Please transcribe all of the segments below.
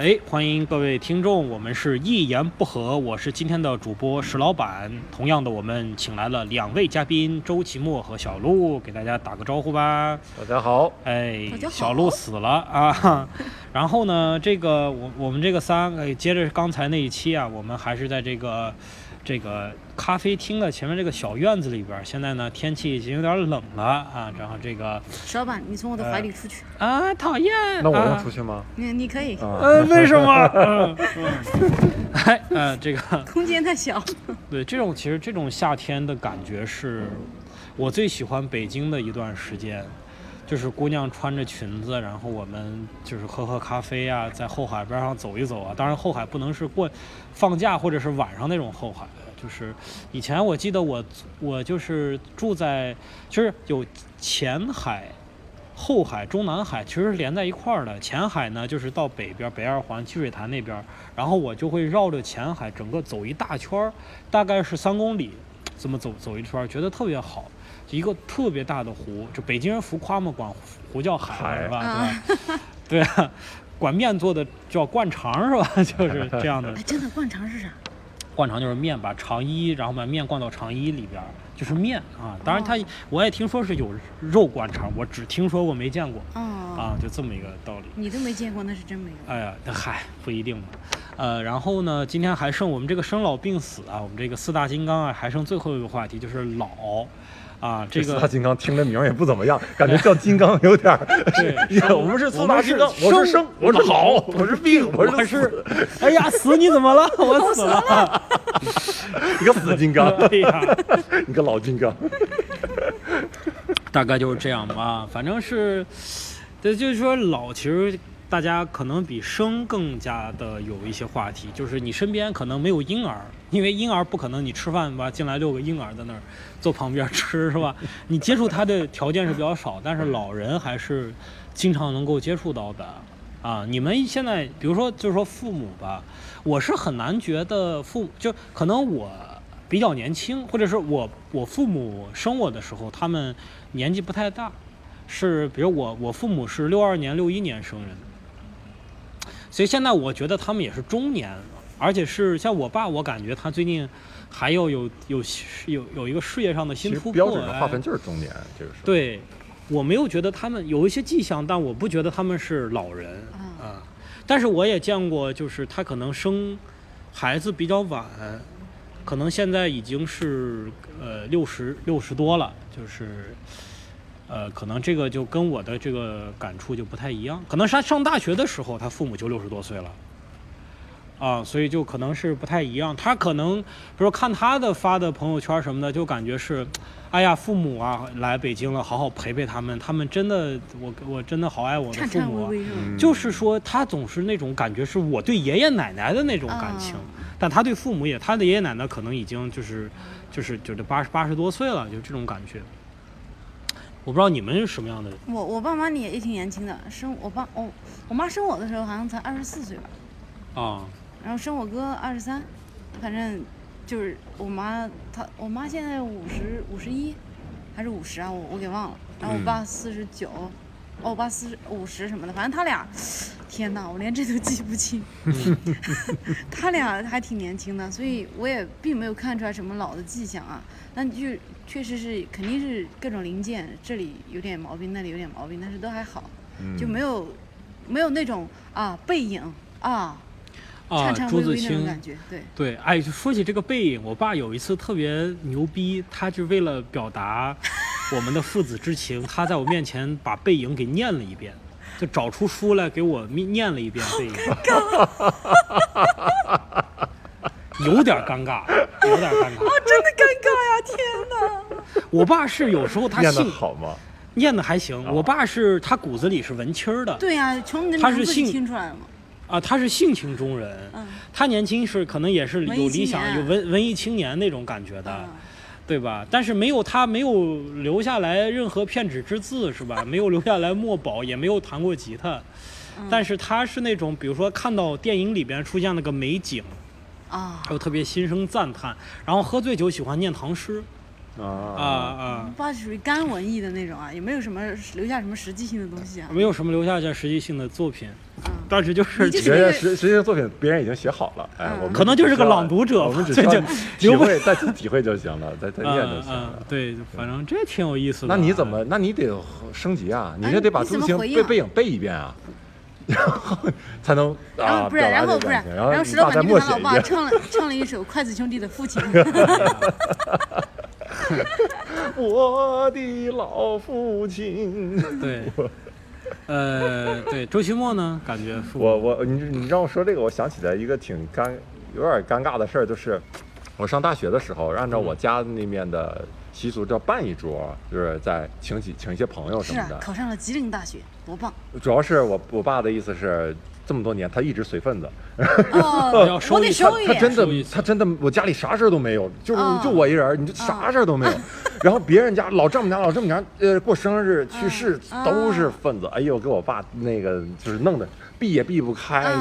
哎，欢迎各位听众，我们是一言不合，我是今天的主播石老板。同样的，我们请来了两位嘉宾周奇墨和小鹿，给大家打个招呼吧。大家好，哎小鹿死了啊！然后呢，这个我我们这个三，哎，接着刚才那一期啊，我们还是在这个这个咖啡厅的前面这个小院子里边儿。现在呢，天气已经有点冷了啊，然后这个石老板，你从我的怀里出去。啊，讨厌。那我啊能出去吗？你你可以，啊，呃，为什么？嗯嗯，哎，呃，这个 空间太小。对这种其实这种夏天的感觉是我最喜欢北京的一段时间，就是姑娘穿着裙子，然后我们就是喝喝咖啡啊，在后海边上走一走啊。当然后海不能是过放假或者是晚上那种后海，就是以前我记得我我就是住在就是有前海。后海、中南海其实连在一块儿的。前海呢，就是到北边北二环积水潭那边，然后我就会绕着前海整个走一大圈儿，大概是三公里，这么走走一圈，觉得特别好。一个特别大的湖，就北京人浮夸嘛，管湖叫海海是吧？啊对吧？对啊，管面做的叫灌肠是吧？就是这样的哎，。真的灌肠是啥？灌肠就是面，把肠衣，然后把面灌到肠衣里边儿，就是面啊。当然它哦我也听说是有肉灌肠，我只听说过没见过哦，啊，就这么一个道理。你都没见过，那是真没有。哎呀，那嗨，不一定嘛。呃，然后呢，今天还剩我们这个生老病死啊，我们这个四大金刚啊，还剩最后一个话题就是老啊，这个四大金刚听这名儿也不怎么样，感觉叫金刚有点儿。对我们是四大金刚，我们是生，我是好，我是病，我是是死，哎呀，死你怎么了？我死了。你个死金刚，哎呀，你个老金刚。大概就是这样吧，反正是，对，就是说老，其实大家可能比生更加的有一些话题，就是你身边可能没有婴儿，因为婴儿不可能你吃饭吧进来六个婴儿在那儿坐旁边吃是吧？你接触他的条件是比较少，但是老人还是经常能够接触到的。啊，你们现在比如说就是说父母吧，我是很难觉得父就可能我比较年轻，或者是我我父母生我的时候，他们年纪不太大，是比如我我父母是六二年六一年生人，所以现在我觉得他们也是中年，而且是像我爸，我感觉他最近还要有有有有一个事业上的新其实突破，标准的划哎分就是中年，这个是。对，我没有觉得他们有一些迹象，但我不觉得他们是老人啊啊。但是我也见过，就是他可能生孩子比较晚，可能现在已经是呃六十六十多了，就是。呃，可能这个就跟我的这个感触就不太一样。可能是他上大学的时候，他父母就六十多岁了，啊，所以就可能是不太一样。他可能，比如说看他的发的朋友圈什么的，就感觉是，哎呀，父母啊来北京了，好好陪陪他们，他们真的，我我真的好爱我的父母、啊。就是说，他总是那种感觉，是我对爷爷奶奶的那种感情，啊但他对父母也，他的爷爷奶奶可能已经就是，就是就是八十八十多岁了，就这种感觉。我不知道你们是什么样的我我爸妈也也挺年轻的，生我爸我我妈生我的时候好像才二十四岁吧，啊，然后生我哥二十三，反正就是我妈她我妈现在五十五十一还是五十啊，我我给忘了。然后我爸四十九，哦我爸四十五十什么的，反正他俩，天哪，我连这都记不清。他俩还挺年轻的，所以我也并没有看出来什么老的迹象啊。但就确实是肯定是各种零件这里有点毛病，那里有点毛病，但是都还好，嗯就没有没有那种啊背影啊啊朱自清感觉，对。对，哎，说起这个背影，我爸有一次特别牛逼，他就为了表达我们的父子之情，他在我面前把背影给念了一遍，就找出书来给我念念了一遍背影，有点尴尬，有点尴尬。真的尴尬呀！天哪！我爸是有时候他念得性好吗？念的还行，我爸是他骨子里是文青儿的，对呀、从你的名字里他是姓听出来了嘛。啊，他是性情中人，嗯他年轻时可能也是有理想、有文文艺青年那种感觉的。嗯对吧？但是没有他没有留下来任何片纸之字，是吧？没有留下来墨宝，也没有弹过吉他。嗯但是他是那种，比如说看到电影里边出现那个美景，啊他，就特别心生赞叹。然后喝醉酒喜欢念唐诗，啊啊啊我，爸属于干文艺的那种啊，也没有什么留下什么实际性的东西啊。没有什么留下些实际性的作品，嗯，但是就是你这是人家实实际上作品别人已经写好了，哎，嗯我们可能就是个朗读者我们只 体会，再去体会就行了，再再念就行嗯了嗯。对，反正这挺有意思的。那你怎么？那你得升级啊！你哎这得把朱自清背背影背一遍啊，然后 才能啊然后不是，然后不是然然后石头板就他老爸唱了唱了一首筷子兄弟的父亲。我的老父亲，对？呃，对，周奇墨呢？感觉我我你你让我说这个，我想起来一个挺尴有点尴尬的事儿，就是我上大学的时候，按照我家那面的习俗，叫办一桌，就是在请几请一些朋友什是啊么的，。考上了吉林大学，多棒！主要是我我爸的意思是，这么多年他一直随份子，我得一收一点。他真的他真的，我家里啥事儿都没有，就是哦就我一人儿，你就啥事儿都没有。然后别人家老丈母娘、老丈母娘，呃，过生日、去世嗯都是份子。哎呦，给我爸那个就是弄的避也避不开，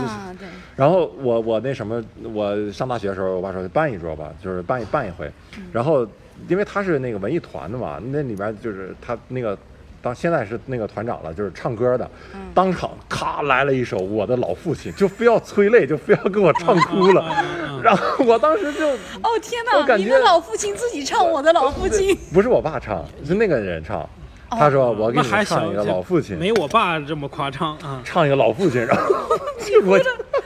然后我我那什么，我上大学的时候，我爸说办一桌吧，就是办办一回。然后因为他是那个文艺团的嘛，那里面就是他那个当现在是那个团长了，就是唱歌的，当场咔来了一首《我的老父亲》，就非要催泪，就非要给我唱哭了。然后我当时就哦天哪，我感觉你的老父亲自己唱我的老父亲，不是我爸唱，是那个人唱。他说我给你唱一个老父亲，没我爸这么夸张啊。唱一个老父亲，然后 我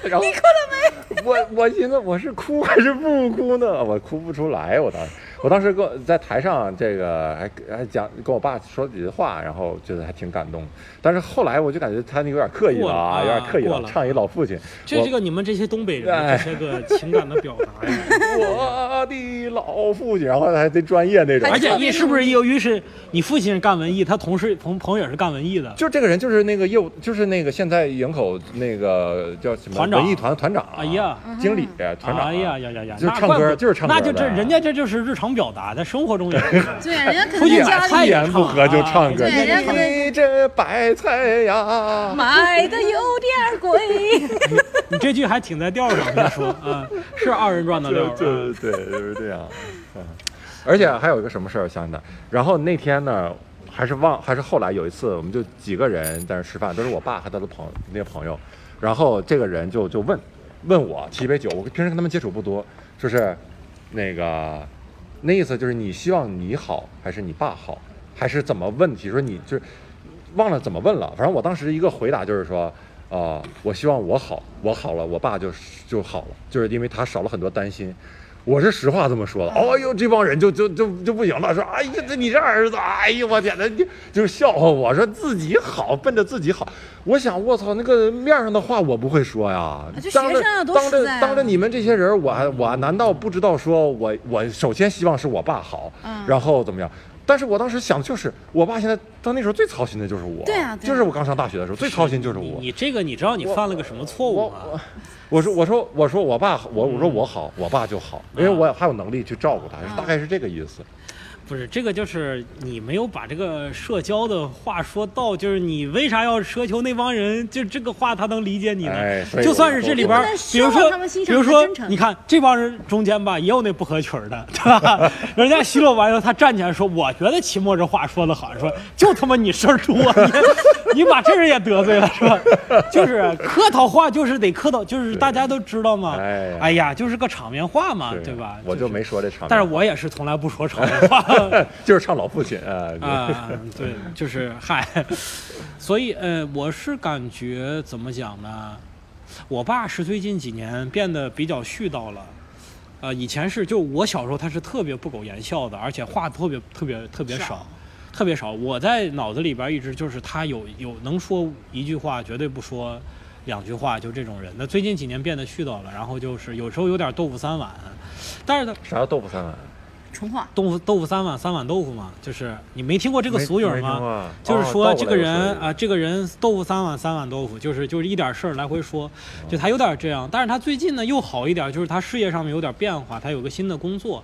然后你哭了没？我我寻思我是哭还是不哭呢？我哭不出来，我当时我当时跟我在台上这个还还讲跟我爸说几句话，然后觉得还挺感动。但是后来我就感觉他那有点刻意了啊，有点刻意了，了唱一老父亲，我就这个你们这些东北人哎这些个情感的表达呀，我的老父亲，然后还得专业那种，而且你是不是由于是你父亲是干文艺，他同事朋朋友也是干文艺的，就这个人就是那个业务，就是那个现在营口那个叫什么团长文艺团团长，哎呀，经理团长，哎呀呀呀呀，就是唱歌，就是唱歌，那就这人家这就是日常表达，在生活中也是。对，人家可出去能在家一言不合就唱歌，对人家可能你这白菜呀，买的有点贵。你这句还挺在调上，你说啊，是二人转的料 就儿啊。就对，就是这样。嗯，而且还有一个什么事儿，想起来，然后那天呢，还是忘，还是后来有一次，我们就几个人在那吃饭，都是我爸和他的朋那个朋友，然后这个人就就问问我提一杯酒，我平时跟他们接触不多，就是那个那意思就是你希望你好还是你爸好，还是怎么问题？说你就是忘了怎么问了，反正我当时一个回答就是说。啊、我希望我好，我好了，我爸就就好了，就是因为他少了很多担心。我是实话这么说的。哦呦，这帮人就就就就不行了，说哎呀，这你这儿子，哎呦我天呐，你就是笑话我说自己好，奔着自己好。我想我操，那个面上的话我不会说呀，当着啊当着当着你们这些人，我还我难道不知道说我我首先希望是我爸好，嗯然后怎么样？但是我当时想的就是，我爸现在到那时候最操心的就是我，对啊对啊就是我刚上大学的时候最操心就是我。你你这个你知道你犯了个什么错误吗？我我我说我说我说我爸我我说我好，我爸就好，因为我还有能力去照顾他，是大概是这个意思。不是这个，就是你没有把这个社交的话说到，就是你为啥要奢求那帮人就这个话他能理解你呢？哎就算是这里边比如说比如说你看这帮人中间吧，也有那不合群的，对吧？人家奚落完以后，他站起来说：“我觉得期末这话说的好，说 就他妈你事儿多，你你把这人也得罪了，是吧？就是客套话，就是得客套，就是大家都知道嘛。哎呀就是个场面话嘛，对对吧？我就没说这场面，但是我也是从来不说场面话。就是唱老父亲啊，啊，对，就是嗨，所以呃，我是感觉怎么讲呢？我爸是最近几年变得比较絮叨了，呃，以前是就我小时候他是特别不苟言笑的，而且话特别特别特别少，特别少。我在脑子里边一直就是他有有能说一句话，绝对不说两句话，就这种人。那最近几年变得絮叨了，然后就是有时候有点豆腐三碗，但是他啥叫豆腐三碗？重话，豆腐豆腐三碗三碗豆腐嘛，就是你没听过这个俗语吗？就是说这个人啊、这个人豆腐三碗三碗豆腐，就是就是一点事儿来回说，就他有点这样。但是他最近呢又好一点，就是他事业上面有点变化，他有个新的工作，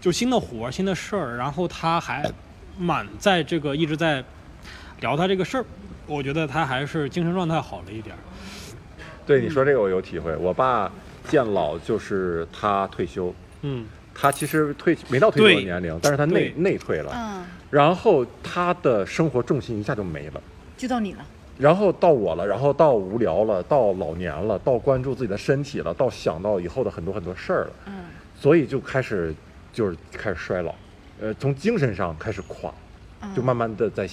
就新的活儿、新的事儿，然后他还满在这个一直在聊他这个事儿，我觉得他还是精神状态好了一点儿。对你说这个我有体会，我爸见老就是他退休，嗯他其实退没到退休的年龄，但是他内内退了，嗯，然后他的生活重心一下就没了。就到你了。然后到我了，然后到无聊了，到老年了，到关注自己的身体了，到想到以后的很多很多事儿了，嗯，所以就开始就是开始衰老，呃，从精神上开始垮，嗯。就慢慢的在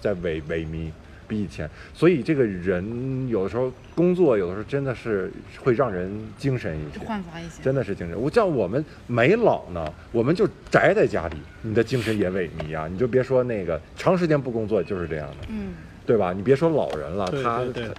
在萎萎靡，比以前。所以这个人有的时候工作，有的时候真的是会让人精神一。焕发一些。真的是精神，我叫我们没老呢，我们就宅在家里，你的精神也萎靡啊！你就别说那个长时间不工作就是这样的，嗯，对吧？你别说老人了，对他对对他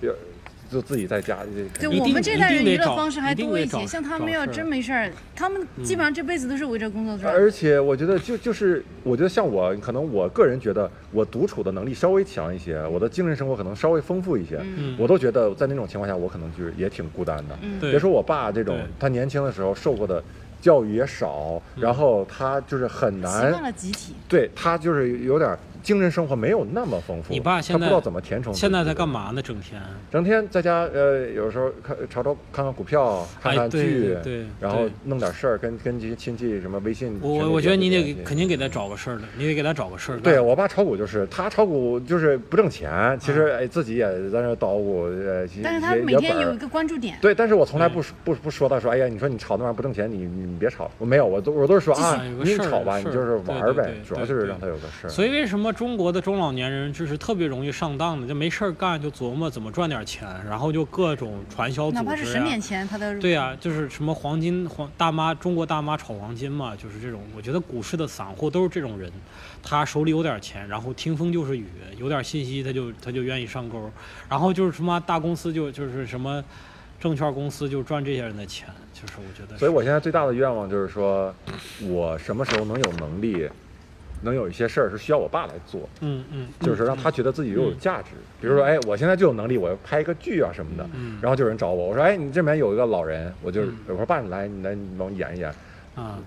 就自己在家里，就我们这代人娱乐方式还多一些，像他们要真没事儿，他们基本上这辈子都是围着工作转。而且我觉得就就是，我觉得像我，可能我个人觉得我独处的能力稍微强一些，我的精神生活可能稍微丰富一些，嗯我都觉得在那种情况下，我可能就是也挺孤单的。别说我爸这种，他年轻的时候受过的教育也少，然后他就是很习难惯，了集体。对他就是有点精神生活没有那么丰富。你爸现在他不知道怎么填充。现在在干？嘛呢？整天？整天在家，呃，有时候看炒炒看看股票，看看剧，对对然后弄点事儿，跟跟这些亲戚什么微信。我群我我觉得你得肯定给他找个事儿的，你得给他找个事儿。对我爸炒股就是他炒股就是不挣钱，其实哎自己也在那捣鼓，呃，其实但是他也每也本儿天有一个关注点。对，但是我从来不说不不说他说，哎呀，你说你炒那玩意儿不挣钱，你你你别炒。我没有，我都我都是说啊你炒吧，你就是玩儿呗主要就是让他有个事儿。所以为什么中国的中老年人就是特别容易上当的，就没事儿干就琢磨怎么赚点钱，然后就各种传销组织、啊，哪怕是十点钱，他的对呀、就是什么黄金黄大妈，中国大妈炒黄金嘛，就是这种。我觉得股市的散户都是这种人，他手里有点钱，然后听风就是雨，有点信息他就他就愿意上钩，然后就是什么大公司就就是什么证券公司就赚这些人的钱，就是我觉得。所以我现在最大的愿望就是说，我什么时候能有能力，能有一些事儿是需要我爸来做，嗯嗯，就是让他觉得自己又有嗯价值。比如说，哎，我现在就有能力，我要拍一个剧啊什么的，嗯然后就有人找我，我说，哎，你这边有一个老人，我就嗯我说爸，你来，你来，你帮我演一演。啊，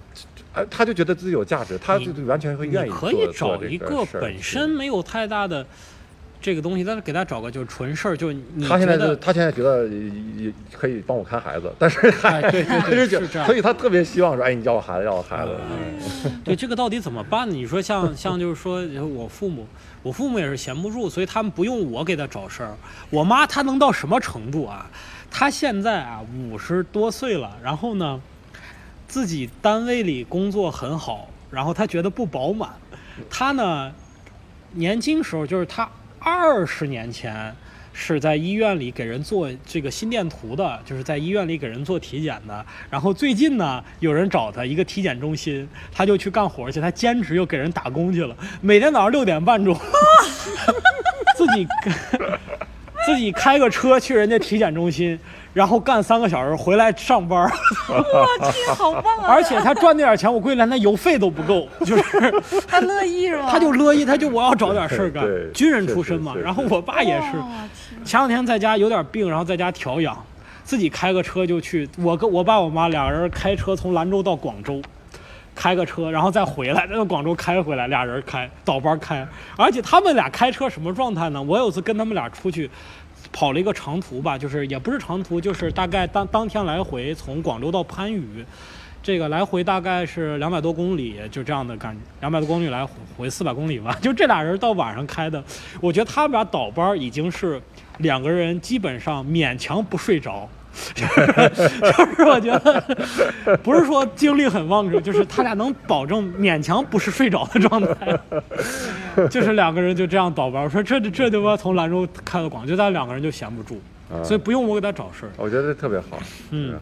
哎，他就觉得自己有价值，他就完全会愿意你可以找一个本身没有太大的这个东西，但是给他找个就是纯事儿，就你他现在就他现在觉得也也可以帮我看孩子，但是还哎对对对是是这样所以他特别希望说，哎，你要我孩子，要我孩子。嗯对这个到底怎么办呢？你说像像就是说我父母，我父母也是闲不住，所以他们不用我给他找事儿。我妈她能到什么程度啊？她现在啊五十多岁了，然后呢，自己单位里工作很好，然后她觉得不饱满。她呢，年轻时候就是她二十年前。是在医院里给人做这个心电图的，就是在医院里给人做体检的。然后最近呢，有人找他一个体检中心，他就去干活去，他兼职又给人打工去了，每天早上六点半钟，自 己自己开个车去人家体检中心，然后干三个小时回来上班儿，我天，好棒啊！而且他赚那点钱，我估计连他邮费都不够，就是他乐意是吧？他就乐意，他就我要找点事儿干，军人出身嘛。然后我爸也是。前两天在家有点病，然后在家调养，自己开个车就去。我跟我爸我妈俩人开车从兰州到广州，开个车，然后再回来，再从广州开回来，俩人开倒班开。而且他们俩开车什么状态呢？我有次跟他们俩出去。跑了一个长途吧，就是也不是长途，就是大概当当天来回从广州到番禺，这个来回大概是两百多公里，就这样的感觉，两百多公里来回四百公里吧。就这俩人到晚上开的，我觉得他们俩倒班已经是两个人基本上勉强不睡着。就 是就是我觉得不是说精力很旺盛，就是他俩能保证勉强不是睡着的状态，就是两个人就这样倒班。我说这这他妈从兰州开到广州，就咱两个人就闲不住，啊所以不用我给他找事儿。我觉得特别好。嗯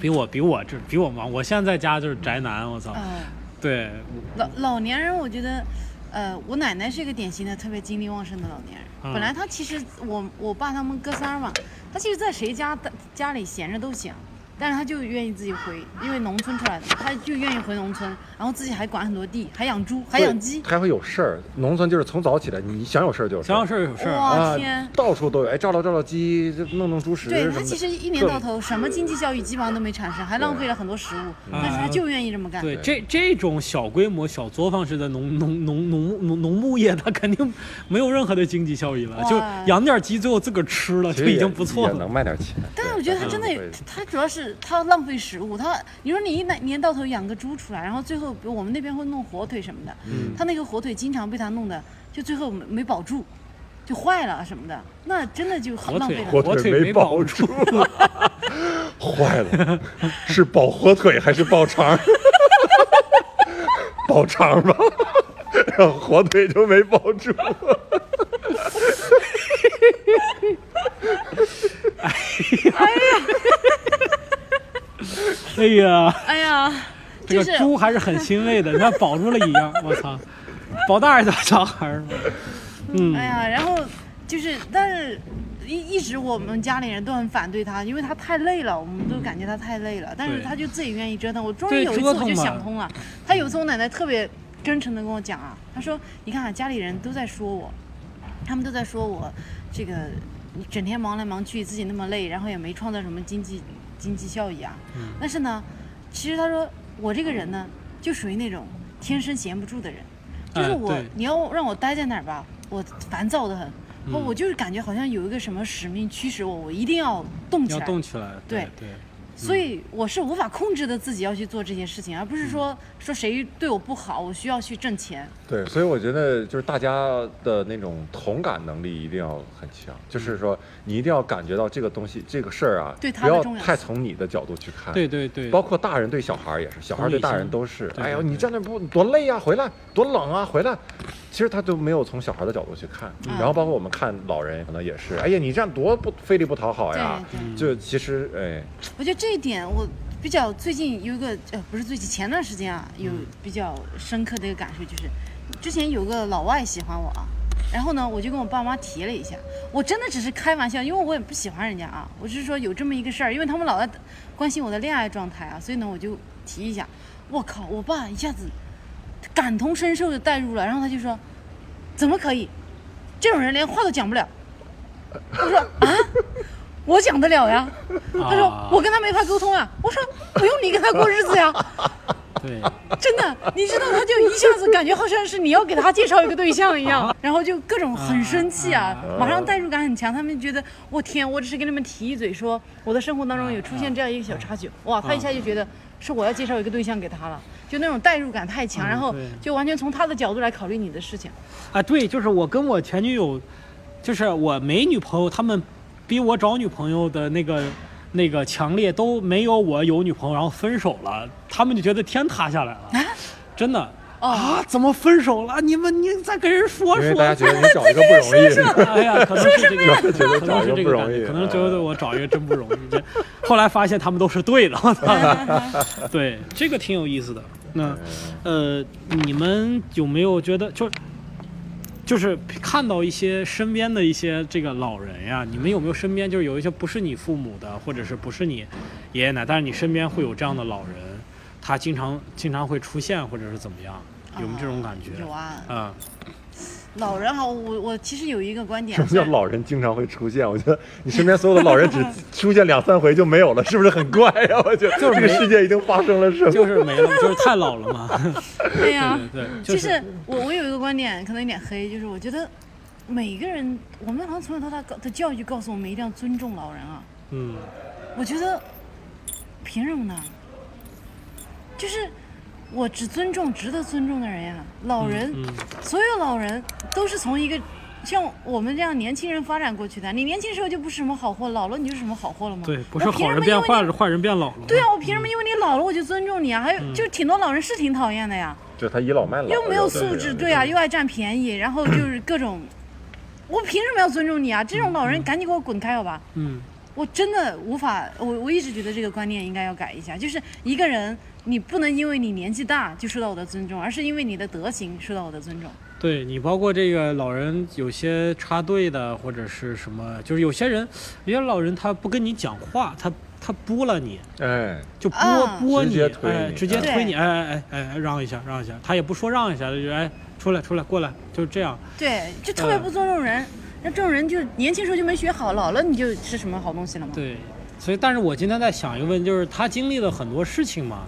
比我比我这比我忙，我现在在家就是宅男，我操！嗯，对，老老年人，我觉得，呃，我奶奶是一个典型的特别精力旺盛的老年人。本来他其实我我爸他们哥仨嘛，他其实在谁家的家里闲着都行，但是他就愿意自己回，因为农村出来的，他就愿意回农村，然后自己还管很多地，还养猪，还养鸡。还会有事儿。农村就是从早起来，你想有事儿就有事想有。事儿有事儿。哇啊天，到处都有，哎，照料照料鸡，弄弄猪食。对他其实一年到头什么经济效益基本上都没产生，还浪费了很多食物，但是他就愿意这么干。对，这这种小规模、小作坊式的农农农农农农牧业，他肯定没有任何的经济效益了，就养点鸡，最后自个儿吃了，就已经不错了也能。卖点钱。但是我觉得他真的他主要是就是它浪费食物。他你说你一年年到头养个猪出来，然后最后比如我们那边会弄火腿什么的，嗯它那个火腿经常被他弄的，就最后没没保住，就坏了什么的，那真的就很火腿浪费了。火火腿没没保保住，坏了，是保火腿还是保肠？保肠吧，然后火腿就没保住。哎呀，哎呀，这就是个猪还是很欣慰的，你看保住了一样，我操，保大儿子小孩儿，嗯，哎呀，然后就是，但是一一直我们家里人都很反对他，因为他太累了，我们都感觉他太累了。但是他就自己愿意折腾。我终于有一次我就想通了。他有一次我奶奶特别真诚的跟我讲啊，她说：“你看啊，家里人都在说我，他们都在说我这个你整天忙来忙去，自己那么累，然后也没创造什么经济经济效益啊。嗯但是呢，其实他说我这个人呢，就属于那种天生闲不住的人，就是我、哎你要让我待在那儿吧，我烦躁的很。我嗯我就是感觉好像有一个什么使命驱使我，我一定要动起要来。动起来，对对，所以我是无法控制的自己要去做这些事情，而不是说说谁对我不好，我需要去挣钱。对，所以我觉得就是大家的那种同感能力一定要很强，就是说你一定要感觉到这个东西、这个事儿啊，对它不要的重要太从你的角度去看。对对对，包括大人对小孩儿也是，小孩儿对大人都是。哎呦，你站那不多累呀、回来多冷啊，回来。其实他都没有从小孩的角度去看。嗯然后包括我们看老人，可能也是，哎呀，你这样多不费力不讨好呀。就其实，哎，我觉得这一点我比较最近有一个呃不是最近前段时间啊有嗯比较深刻的一个感受，就是之前有个老外喜欢我啊，然后呢我就跟我爸妈提了一下，我真的只是开玩笑，因为我也不喜欢人家啊，我只是说有这么一个事儿，因为他们老在关心我的恋爱状态啊，所以呢我就提一下，我靠，我爸一下子感同身受的带入了，然后他就说怎么可以，这种人连话都讲不了。我说啊，我讲得了呀。他说啊我跟他没法沟通啊。我说不用你跟他过日子呀，对，真的，你知道他就一下子感觉好像是你要给他介绍一个对象一样，然后就各种很生气啊啊，马上代入感很强。他们觉得我天，我只是跟你们提一嘴说我的生活当中有出现这样一个小插曲，哇，他一下就觉得是我要介绍一个对象给他了，就那种代入感太强，嗯然后就完全从他的角度来考虑你的事情。啊，对，就是我跟我前女友，就是我没女朋友，他们逼我找女朋友的那个那个强烈都没有我有女朋友，然后分手了，他们就觉得天塌下来了，真的。哦啊！怎么分手了？你们你再跟人说说。大家觉得你找一个不容易。哎呀，可能是这个可找一个能是这个感觉，不容易可能觉得我找一个真不容易。这后来发现他们都是对的！对，这个挺有意思的。那呃，你们有没有觉得就就是看到一些身边的一些这个老人呀？你们有没有身边就是有一些不是你父母的，或者是不是你爷爷奶奶，但是你身边会有这样的老人，他经常经常会出现，或者是怎么样？有没有这种感觉？有啊，啊，老人哈，我我其实有一个观点，什么叫老人经常会出现？我觉得你身边所有的老人只 出现两三回就没有了，是不是很怪呀、我觉得就是这个世界已经发生了什么？就是没了，就是太老了嘛。对呀、对对对，就是其实我我有一个观点，可能有点黑，就是我觉得每个人，我们好像从小到大告的教育就告诉我们一定要尊重老人啊。嗯，我觉得凭什么呢？就是我只尊重值得尊重的人呀。老人，嗯所有老人都是从一个像我们这样年轻人发展过去的。你年轻时候就不是什么好货，老了你就是什么好货了吗？对，不是好人凭什么因为变坏了，坏人变老了。对啊，我凭什么因为你老了我就尊重你啊？还有，就是挺多老人是挺讨厌的呀。对他倚老卖老，又没有素质，人对啊，又爱占便宜，然后就是各种，我凭什么要尊重你啊？这种老人赶紧给我滚开，好吧？嗯，我真的无法，我我一直觉得这个观念应该要改一下，就是一个人，你不能因为你年纪大就受到我的尊重，而是因为你的德行受到我的尊重。对你包括这个老人有些插队的或者是什么，就是有些人，有些老人他不跟你讲话，他他拨了你，哎，就拨、啊拨你，直接推哎，直接推你，哎哎哎哎哎，让一下让一下，他也不说让一下，就哎出来出来过来，就是这样。对，就特别不尊重人。那这种人就年轻时候就没学好，老了你就是什么好东西了吗？对，所以但是我今天在想一个问题，就是他经历了很多事情嘛，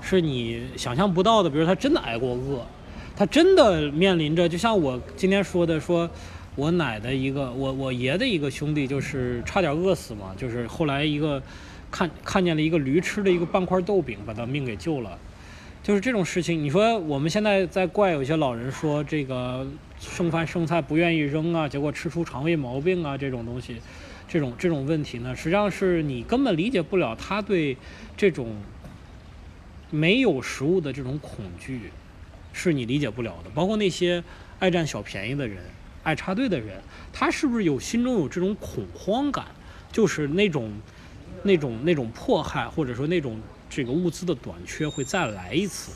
是你想象不到的，比如他真的挨过饿，他真的面临着，就像我今天说的，说我奶的一个，我我爷的一个兄弟，就是差点饿死嘛，就是后来一个看看见了一个驴吃了一个半块豆饼，把他命给救了。就是这种事情，你说我们现在在怪有些老人说这个剩饭剩菜不愿意扔啊，结果吃出肠胃毛病啊，这种东西，这种这种问题呢，实际上是你根本理解不了他对这种没有食物的这种恐惧，是你理解不了的。包括那些爱占小便宜的人、爱插队的人，他是不是有心中有这种恐慌感，就是那种那种那种迫害，或者说那种这个物资的短缺会再来一次？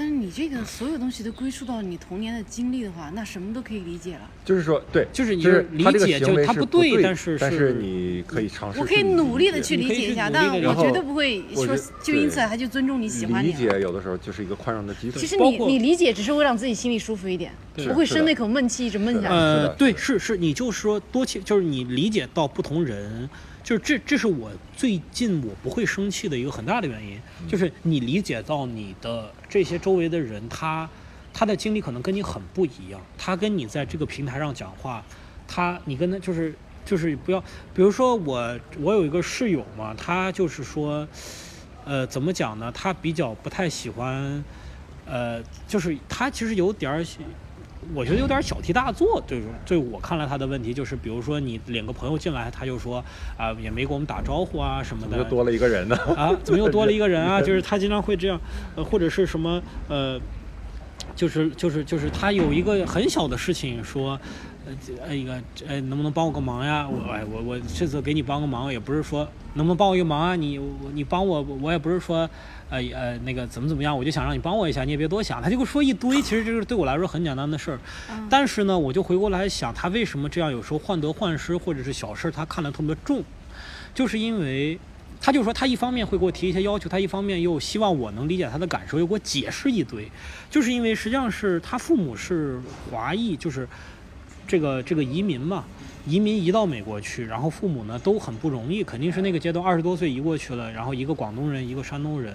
但是你这个所有东西都归属到你童年的经历的话，那什么都可以理解了。就是说，对，就是你就是理解就是他不对对，但是但是你可以尝试我可以努力的去理解一下，但我绝对不会说就因此对他就尊重你喜欢理你理。解有的时候就是一个宽容的基础其。实你你理解只是为了让自己心里舒服一点，不会生那口闷气一直闷下去。呃对，是是是，你就说多去，就是你理解到不同人，就是这这是我最近我不会生气的一个很大的原因，就是你理解到你的这些周围的人，他他的经历可能跟你很不一样，他跟你在这个平台上讲话，他你跟他就是就是不要，比如说我我有一个室友嘛，他就是说，呃，怎么讲呢？他比较不太喜欢，呃，就是他其实有点儿喜。我觉得有点小题大做，对对我看来他的问题就是，比如说你领个朋友进来，他就说啊、也没给我们打招呼啊什么的，怎么就多了一个人呢？啊，怎么又多了一个人啊？就是他经常会这样，呃，或者是什么呃，就是就是就是他有一个很小的事情说，呃，一个呃，能不能帮我个忙呀？我哎我我这次给你帮个忙，也不是说能不能帮我一个忙啊？你我你帮我，我也不是说。呃呃，那个怎么怎么样，我就想让你帮我一下，你也别多想。他就说一堆，其实这是对我来说很简单的事儿，嗯但是呢，我就回过来想，他为什么这样？有时候患得患失，或者是小事儿，他看得特别重，就是因为他就说他一方面会给我提一些要求，他一方面又希望我能理解他的感受，又给我解释一堆，就是因为实际上是他父母是华裔，就是这个这个移民嘛。移民移到美国去，然后父母呢都很不容易，肯定是那个阶段二十多岁移过去了，然后一个广东人，一个山东人，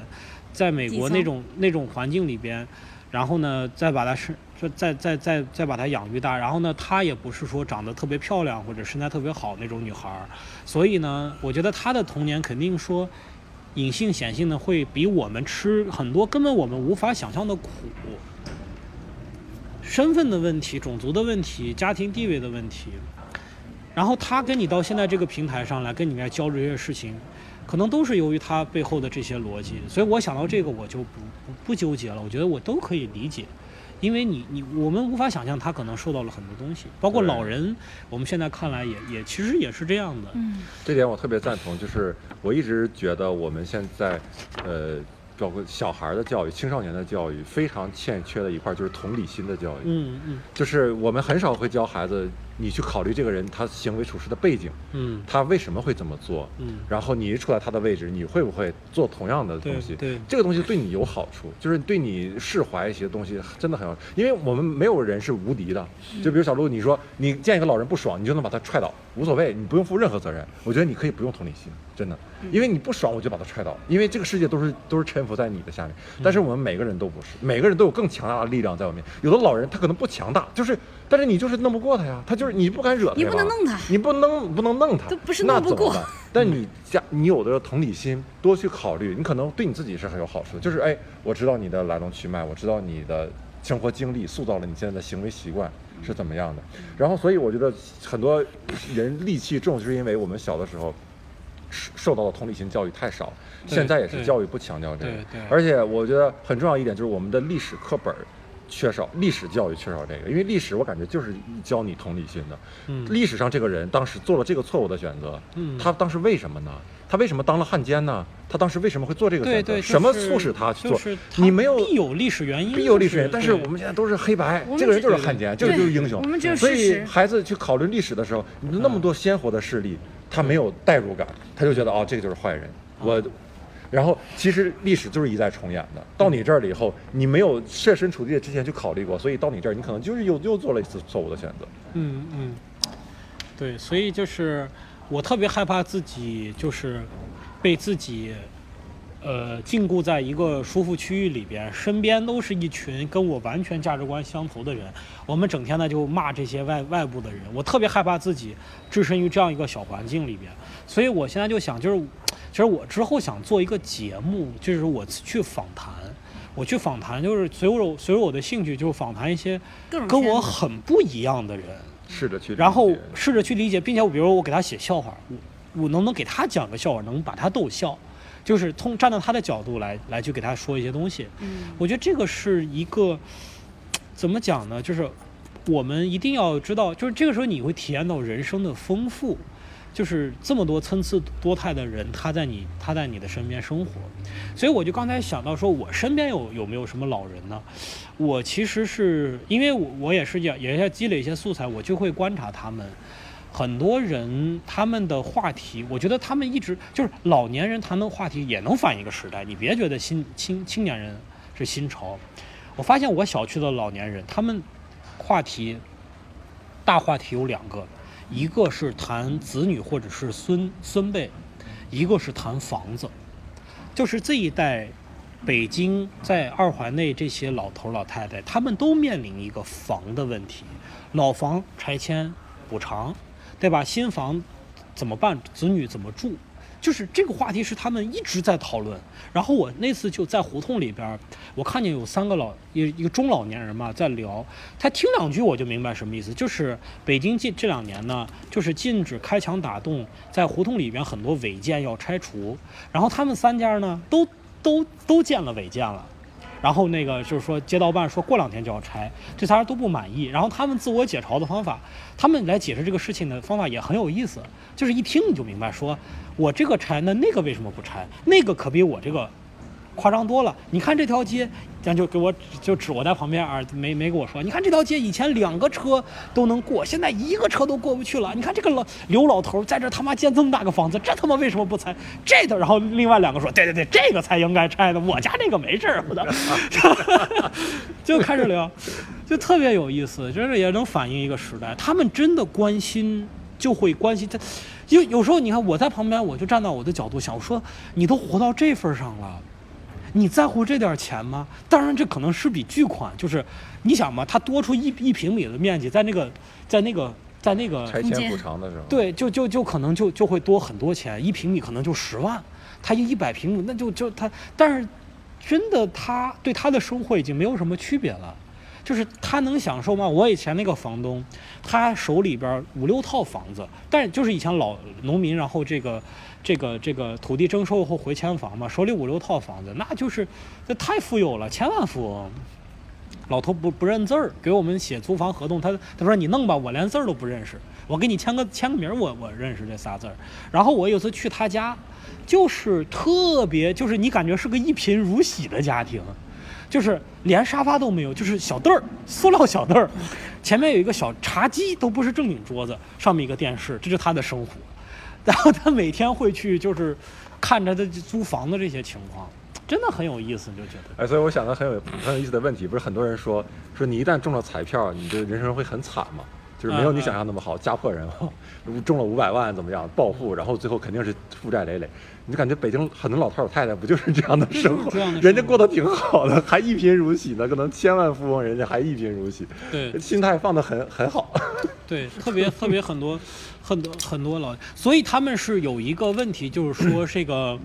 在美国那种那种环境里边，然后呢再把他生，就再再再再把他养育大，然后呢她也不是说长得特别漂亮或者身材特别好那种女孩儿，所以呢，我觉得她的童年肯定说隐性显性的会比我们吃很多根本我们无法想象的苦。身份的问题、种族的问题、家庭地位的问题，然后他跟你到现在这个平台上来跟你来交流这些事情，可能都是由于他背后的这些逻辑。所以我想到这个，我就不不不纠结了。我觉得我都可以理解，因为你你我们无法想象他可能受到了很多东西，包括老人，我们现在看来也也其实也是这样的。嗯，这点我特别赞同，就是我一直觉得我们现在，呃，包括小孩的教育、青少年的教育，非常欠缺的一块就是同理心的教育。嗯嗯就是我们很少会教孩子，你去考虑这个人他行为处事的背景，嗯他为什么会这么做，嗯，然后你一处在他的位置，你会不会做同样的东西？对这个东西对你有好处，就是对你释怀一些东西真的很有，因为我们没有人是无敌的。就比如小鹿，你说你见一个老人不爽，你就能把他踹倒，无所谓，你不用负任何责任。我觉得你可以不用同理心，真的，因为你不爽我就把他踹倒，因为这个世界都是都是臣服在你的下面。但是我们每个人都不是，每个人都有更强大的力量在外面。有的老人他可能不强大，就是，但是你就是弄不过他呀，他就是你不敢惹他，你不能弄他你不能不能弄他，都不是那弄不过怎么办？但你加你有的同理心，多去考虑，你可能对你自己是很有好处的。就是哎，我知道你的来龙去脉，我知道你的生活经历塑造了你现在的行为习惯是怎么样的。然后，所以我觉得很多人戾气重，就是因为我们小的时候受受到的同理心教育太少，现在也是教育不强调这个对对。而且我觉得很重要一点就是我们的历史课本儿缺少历史教育缺少这个，因为历史我感觉就是教你同理心的。嗯历史上这个人当时做了这个错误的选择，嗯他当时为什么呢？他为什么当了汉奸呢？他当时为什么会做这个选择？对对，什么促使他去做？就是你没有必有历史原因，必有历史原因，但是我们现在都是黑白这个人就是汉奸，这个就是英雄我。们只有所以。孩子去考虑历史的时候，你那么多鲜活的事例，他没有代入感，他就觉得哦，这个就是坏人。我，然后其实历史就是一再重演的。到你这儿了以后，你没有设身处地的之前去考虑过，所以到你这儿，你可能就是又又做了一次错误的选择。嗯嗯，对，所以就是我特别害怕自己就是被自己呃禁锢在一个舒服区域里边，身边都是一群跟我完全价值观相投的人，我们整天呢就骂这些外外部的人，我特别害怕自己置身于这样一个小环境里边，所以我现在就想就是。其实我之后想做一个节目，就是我去访谈，我去访谈，就是随我随着我的兴趣，就是访谈一些跟我很不一样的人，试着去，然后试着去理解，并且我比如说我给他写笑话，我我能不能给他讲个笑话，能把他逗笑，就是通站到他的角度来来去给他说一些东西。嗯我觉得这个是一个怎么讲呢？就是我们一定要知道，就是这个时候你会体验到人生的丰富，就是这么多参差多态的人，他在你他在你的身边生活，所以我就刚才想到说，我身边有有没有什么老人呢？我其实是因为我我也是要也要积累一些素材，我就会观察他们。很多人他们的话题，我觉得他们一直就是老年人谈的话题也能反映一个时代。你别觉得新青青年人是新潮，我发现我小区的老年人他们话题大话题有两个，一个是谈子女或者是孙孙辈，一个是谈房子，就是这一代北京在二环内这些老头老太太，他们都面临一个房的问题，老房拆迁补偿，对吧？新房怎么办？子女怎么住？就是这个话题是他们一直在讨论。然后我那次就在胡同里边，我看见有三个老一一个中老年人嘛在聊，他听两句我就明白什么意思，就是北京近这两年呢，就是禁止开墙打洞，在胡同里边很多违建要拆除，然后他们三家呢都都都建了违建了。然后那个就是说，街道办说过两天就要拆，这仨人都不满意。然后他们自我解嘲的方法，他们来解释这个事情的方法也很有意思，就是一听你就明白说，我这个拆，那那个为什么不拆？那个可比我这个夸张多了。你看这条街，这样就给我就指我在旁边啊，没没跟我说，你看这条街以前两个车都能过，现在一个车都过不去了。你看这个老刘老头在这他妈建这么大个房子，这他妈为什么不拆？这的，然后另外两个说，对对对，这个才应该拆的，我家这个没事儿，我的，就开始聊，就特别有意思，就是也能反映一个时代，他们真的关心，就会关心他。因为有时候你看我在旁边，我就站到我的角度想，我说你都活到这份上了。你在乎这点钱吗？当然，这可能是笔巨款。就是你想嘛，它多出一一平米的面积，在那个，在那个，在那个拆迁补偿的时候，对，就就就可能就就会多很多钱，一平米可能就十万，他一一百平米那就就他，但是真的他对他的生活已经没有什么区别了，就是他能享受吗？我以前那个房东，他手里边五六套房子，但就是以前老农民，然后这个这个这个土地征收后回迁房嘛，手里五六套房子，那就是这太富有了，千万富翁。老头不不认字儿，给我们写租房合同，他他说你弄吧，我连字儿都不认识，我给你签个签个名，我我认识这仨字儿。然后我有次去他家，就是特别，就是你感觉是个一贫如洗的家庭，就是连沙发都没有，就是小凳儿，塑料小凳儿，前面有一个小茶几，都不是正经桌子，上面一个电视，这是他的生活。然后他每天会去就是看着他租房的这些情况，真的很有意思，你就觉得。哎，所以我想到很有很有意思的问题，不是很多人说说你一旦中了彩票，你的人生会很惨吗？就是没有你想象那么好，家破人亡，中了五百万怎么样，暴富，然后最后肯定是负债累累。你就感觉北京很多老头老太太不就是这样的生活人家过得挺好的，还一贫如洗呢，可能千万富翁人家还一贫如洗，对心态放得很很好。对，特别特别很多很多很多老，所以他们是有一个问题，就是说这个。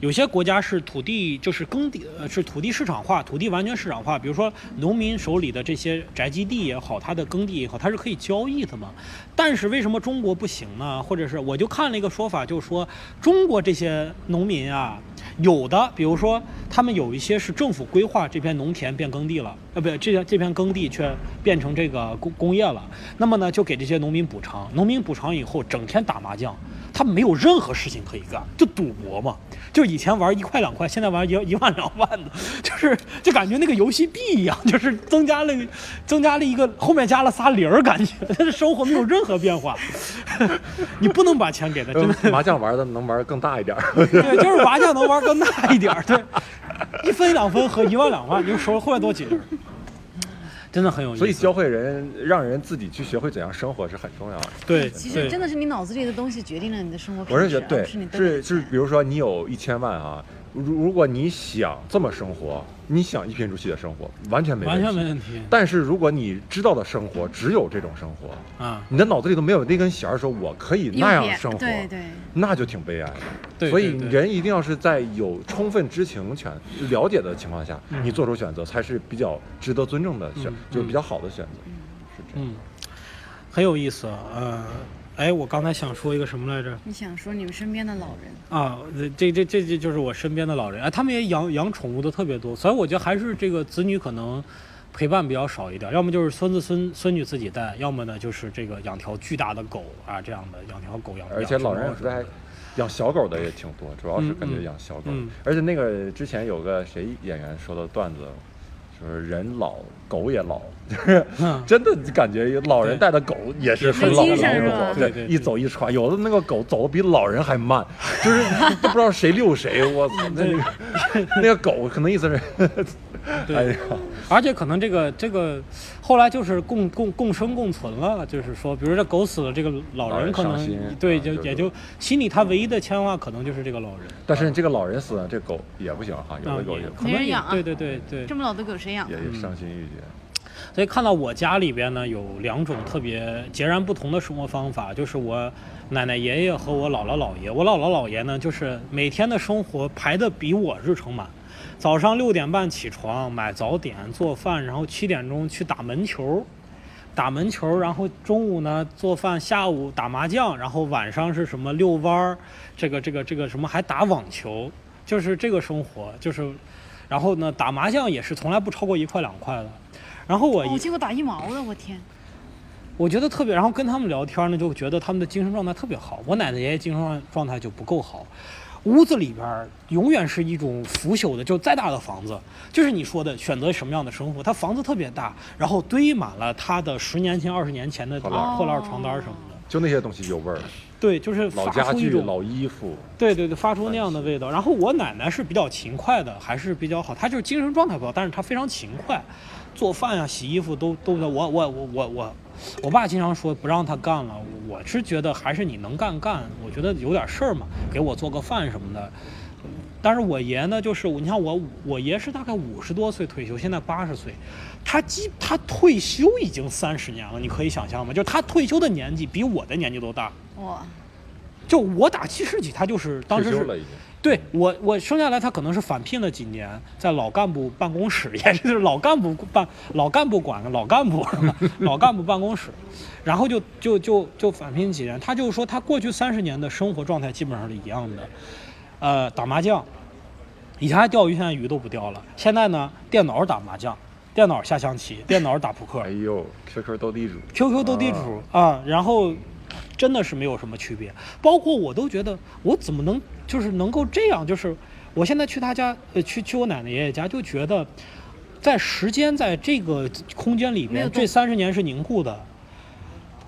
有些国家是土地就是耕地，呃，是土地市场化，土地完全市场化。比如说农民手里的这些宅基地也好，他的耕地也好，它是可以交易的嘛。但是为什么中国不行呢？或者是我就看了一个说法，就是说中国这些农民啊，有的比如说他们有一些是政府规划这片农田变耕地了，呃，不，这这片耕地却变成这个工工业了。那么呢，就给这些农民补偿，农民补偿以后整天打麻将，他没有任何事情可以干，就赌博嘛。就以前玩一块两块，现在玩一一万两万的，就是就感觉那个游戏币一样，就是增加了增加了一个后面加了仨零儿，感觉他的生活没有任何变化。你不能把钱给他，真的。麻将玩的能玩更大一点儿。对，就是麻将能玩更大一点儿，对，一分两分和一万两万，你就说后面多几人，真的很有意思。所以教会人，让人自己去学会怎样生活是很重要的。对，其实真的是你脑子里的东西决定了你的生活品质，我是觉得对是，是比如说你有一千万啊，如如果你想这么生活，你想一贫如洗的生活，完全没问完题。全没问题但是如果你知道的生活只有这种生活，啊。你的脑子里都没有那根弦儿，说我可以那样生活，对对，那就挺悲哀的。对所以人一定要是在有充分知情权、了解的情况下，嗯你做出选择才是比较值得尊重的选，嗯就是比较好的选择。是这样。嗯，很有意思啊。呃，哎，我刚才想说一个什么来着？你想说你们身边的老人，啊，这这这这就是我身边的老人，哎，他们也养养宠物的特别多，所以我觉得还是这个子女可能陪伴比较少一点，要么就是孙子孙孙女自己带，要么呢就是这个养条巨大的狗啊这样的，养条狗养。而且老人养只猫实在养小狗的也挺多，主要是感觉养小狗。嗯而且那个之前有个谁演员说的段子，就是人老狗也老，就是嗯。真的感觉老人带的狗也是很老的有精神是吧？狗，对一走一喘，有的那个狗走的比老人还慢，就是都不知道谁遛谁，我操，那那个那个狗可能意思是，对。哎呀，而且可能这个这个后来就是共共共生共存了，就是说，比如这狗死了，这个老老人人可能对啊就就也就心里他唯一的牵挂可能就是这个老人。但是这个老人死了，这狗也不行哈，有啊的狗也也可能也没人养啊对对对对，这么老的狗谁养也？也伤心欲绝。所以看到我家里边呢有两种特别截然不同的生活方法，就是我奶奶爷爷和我姥姥姥爷。我姥姥姥爷呢，就是每天的生活排的比我日程满，早上六点半起床买早点做饭，然后七点钟去打门球。打门球，然后中午呢做饭，下午打麻将，然后晚上是什么遛弯儿，这个这个这个什么还打网球，就是这个生活，就是，然后呢打麻将也是从来不超过一块两块的，然后我哦，我见过打一毛的，我天！我觉得特别，然后跟他们聊天呢，就觉得他们的精神状态特别好。我奶奶爷爷精神状状态就不够好，屋子里边儿永远是一种腐朽的，就再大的房子，就是你说的选择什么样的生活，他房子特别大，然后堆满了他的十年前、二十年前的破烂床单儿什么的。就那些东西有味儿，对，就是老发家具、出一种老衣服，对对对，发出那样的味道。然后我奶奶是比较勤快的，还是比较好，她就是精神状态不好，但是她非常勤快，做饭啊、洗衣服都都在。我我我我我，我爸经常说不让他干了，我是觉得还是你能干干，我觉得有点事儿嘛，给我做个饭什么的。但是我爷呢，就是你看我我爷是大概五十多岁退休，现在八十岁，他基他退休已经三十年了，你可以想象吗？就是他退休的年纪比我的年纪都大。哇，就我打七十几，他就是当时是退休了已经。对我，我生下来他可能是返聘了几年，在老干部办公室，也是就是老干部办老干部管的老干部？老干部办公室，然后就就就就返聘几年，他就说他过去三十年的生活状态基本上是一样的，呃，打麻将，以前还钓鱼，现在鱼都不钓了，现在呢，电脑打麻将，电脑下象棋，电脑打扑克哎呦，QQ 斗地主，，QQ 斗地主啊，然后真的是没有什么区别。包括我都觉得，我怎么能就是能够这样？就是我现在去他家，呃，去去我奶奶爷爷家，就觉得在时间在这个空间里面，这三十年是凝固的。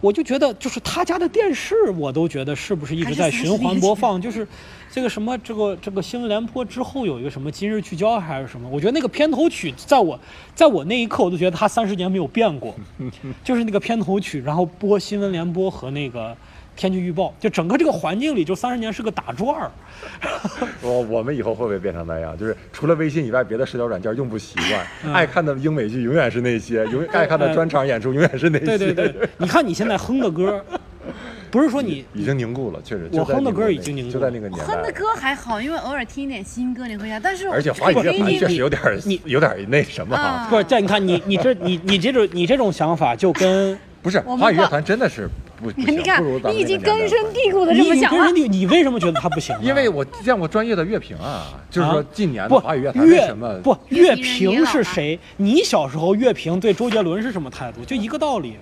我就觉得，就是他家的电视，我都觉得是不是一直还是30在循环播放？就是这个什么，这个这个新闻联播之后有一个什么今日聚焦还是什么？我觉得那个片头曲，在我在我那一刻，我都觉得他三十年没有变过，就是那个片头曲，然后播新闻联播和那个天气预报，就整个这个环境里，就三十年是个打转儿。我我们以后会不会变成那样？就是除了微信以外，别的社交软件用不习惯，嗯爱看的英美剧永远是那些，永爱看的专场演出永远是那些。对对对，你看你现在哼的歌，不是说你已经凝固了，确实。我就哼的歌已经凝固就在那个年代。哼的歌还好，因为偶尔听一点新歌你会想，但是而且华语乐确实有点儿你有点儿那什么哈啊，不是这，你看你你这你你这种你这种想法就跟不是华语乐坛真的是不不行，你看不如咱们你已经根深蒂固的你这么想了你跟人。家你为什么觉得他不行呢？因为我见过专业的乐评啊，就是说啊近年的不华语乐坛为什么不乐乐评是谁？你小时候乐评对周杰伦是什么态度？就一个道理。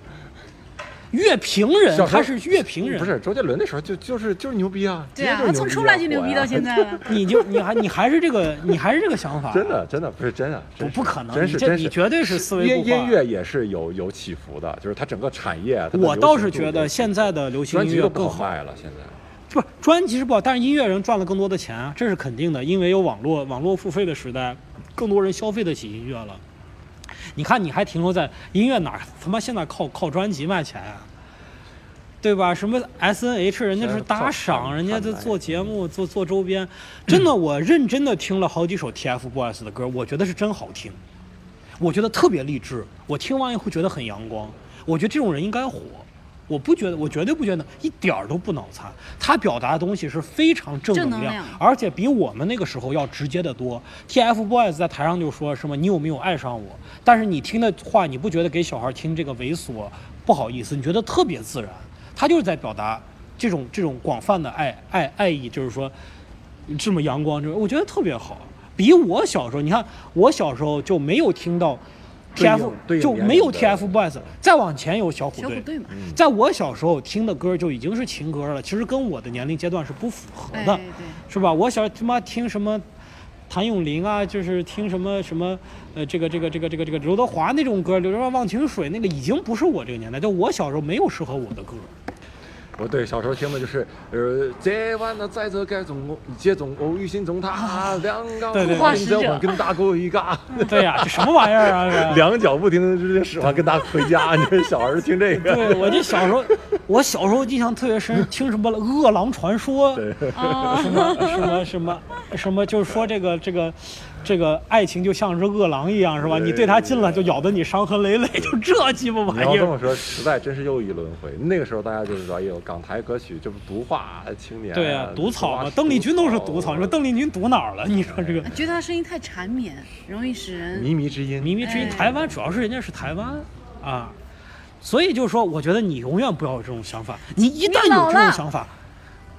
乐评人他是乐评人，不是周杰伦那时候就就是就是牛逼啊，对啊，他从出来就牛逼到现在了。你就你还你还是这个你还是这个想法，真的真的不是真的，不不可能，你这真是真是你绝对是思维音固化音乐也是有有起伏的，就是它整个产业。我倒是觉得现在的流行音乐更好，卖了，现在。不是专辑是不好，但是音乐人赚了更多的钱啊，这是肯定的，因为有网络网络付费的时代，更多人消费得起音乐了。你看，你还停留在音乐哪？他妈现在靠靠专辑卖钱啊！对吧？什么 S N H，人家是打赏，人家在做节目、做做周边。真的，我认真的听了好几首 TFBOYS 的歌，我觉得是真好听，我觉得特别励志。我听完以后觉得很阳光，我觉得这种人应该火。我不觉得，我绝对不觉得，一点儿都不脑残。他表达的东西是非常正能量，而且比我们那个时候要直接的多。TFBOYS 在台上就说什么“你有没有爱上我”，但是你听的话，你不觉得给小孩听这个猥琐不好意思？你觉得特别自然。他就是在表达这种这种广泛的爱爱爱意，就是说这么阳光，这我觉得特别好。比我小时候，你看我小时候就没有听到。T F 就没有 T F boys，再往前有小虎队。在我小时候听的歌就已经是情歌了，其实跟我的年龄阶段是不符合的，是吧？我小他妈听什么谭咏麟啊，就是听什么什么呃这个这个这个这个这个刘德华那种歌，刘德华《忘情水》那个已经不是我这个年代，就我小时候没有适合我的歌。我对小时候听的就是，呃，这晚呢在这街中，街中偶遇心中他，两脚不停的跟大哥一嘎。对呀，这什么玩意儿啊？两脚不停的使唤跟大哥回家。你这小孩听这个？对，我就小时候，我小时候印象特别深，听什么《饿狼传说》，什么什么什么什么，就是说这个这个。这个爱情就像是饿狼一样，是吧？你对他近了，就咬得你伤痕累累，就这鸡巴玩意儿。你要这么说，时代真是又一轮回。那个时候大家就是说，哎呦，港台歌曲就是毒化青年。对啊，毒草嘛，邓丽君都是毒草。你说邓丽君毒哪儿了？你说这个？觉得她声音太缠绵，容易使人靡靡之音。靡靡之音，台湾主要是人家是台湾啊，所以就是说，我觉得你永远不要有这种想法。你一旦有这种想法。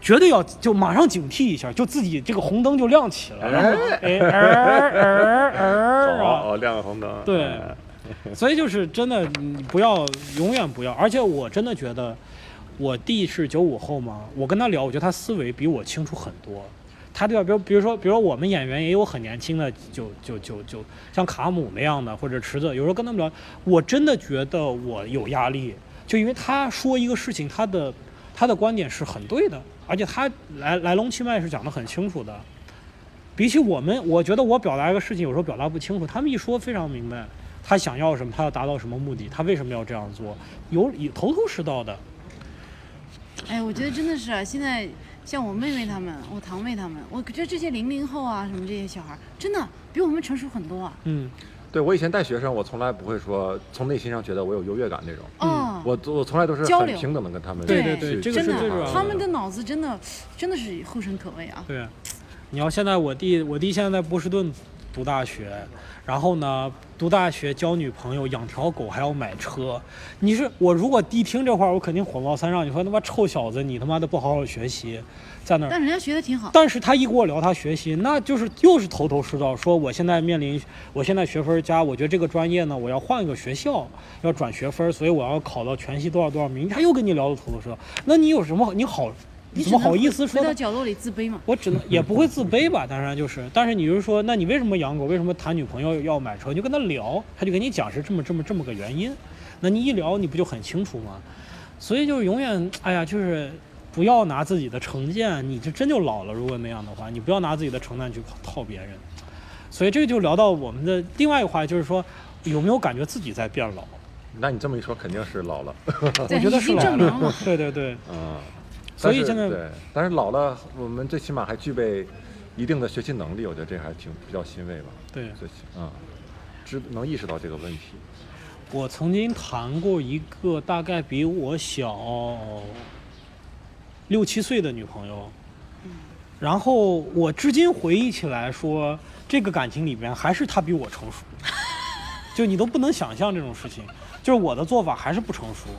绝对要就马上警惕一下，就自己这个红灯就亮起了，然后哎儿儿儿哦，亮个红灯。对，所以就是真的，你不要永远不要。而且我真的觉得，我弟是九五后嘛，我跟他聊，我觉得他思维比我清楚很多。他对吧？比如比如说，比如说我们演员也有很年轻的，就就就就像卡姆那样的，或者池子，有时候跟他们聊，我真的觉得我有压力，就因为他说一个事情，他的他的观点是很对的。而且他来来龙去脉是讲得很清楚的，比起我们，我觉得我表达一个事情有时候表达不清楚，他们一说非常明白，他想要什么，他要达到什么目的，他为什么要这样做，有头头是道的。哎，我觉得真的是现在像我妹妹他们，我堂妹他们，我觉得这些零零后啊，什么这些小孩，真的比我们成熟很多啊。嗯。对我以前带学生，我从来不会说从内心上觉得我有优越感那种。嗯，我我从来都是很平等的跟他们。对对对，这个是最主要的。他们的脑子真的真的是后生可畏啊。对，你要现在我弟，我弟现在在波士顿读大学，然后呢读大学交女朋友养条狗还要买车。你是我如果一听这话，我肯定火冒三丈。你说他妈臭小子，你他妈的不好好学习。在那儿，但人家学的挺好。但是他一跟我聊他学习，那就是又是头头是道，说我现在面临，我现在学分加，我觉得这个专业呢，我要换一个学校，要转学分，所以我要考到全系多少多少名。他又跟你聊的头头是道，那你有什么你好，怎么好意思说？回到角落里自卑嘛。我只能也不会自卑吧，当然就是，但是你就是说，那你为什么养狗？为什么谈女朋友要买车？你就跟他聊，他就跟你讲是这么这么这么个原因。那你一聊，你不就很清楚吗？所以就是永远，哎呀，就是。不要拿自己的成见，你就真就老了。如果那样的话，你不要拿自己的成见去套别人。所以这个就聊到我们的另外一个话题，就是说有没有感觉自己在变老？那你这么一说，肯定是老了。我觉得是老了。对对对。嗯。所以现在对，但是老了，我们最起码还具备一定的学习能力，我觉得这还挺比较欣慰吧。对。最起啊，知能意识到这个问题。我曾经谈过一个大概比我小。六七岁的女朋友，然后我至今回忆起来说，这个感情里边还是她比我成熟，就你都不能想象这种事情，就是我的做法还是不成熟，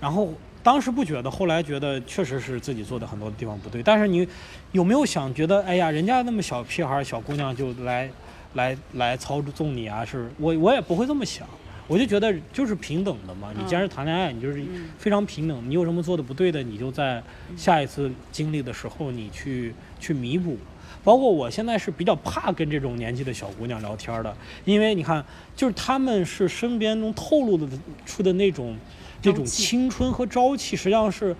然后当时不觉得，后来觉得确实是自己做的很多地方不对，但是你有没有想觉得，哎呀，人家那么小屁孩小姑娘就来来来操纵你啊？是我我也不会这么想。我就觉得就是平等的嘛，你既然是谈恋爱，你就是非常平等。你有什么做的不对的，你就在下一次经历的时候，你去去弥补。包括我现在是比较怕跟这种年纪的小姑娘聊天的，因为你看，就是他们是身边能透露的出的那种那种青春和朝气，实际上是，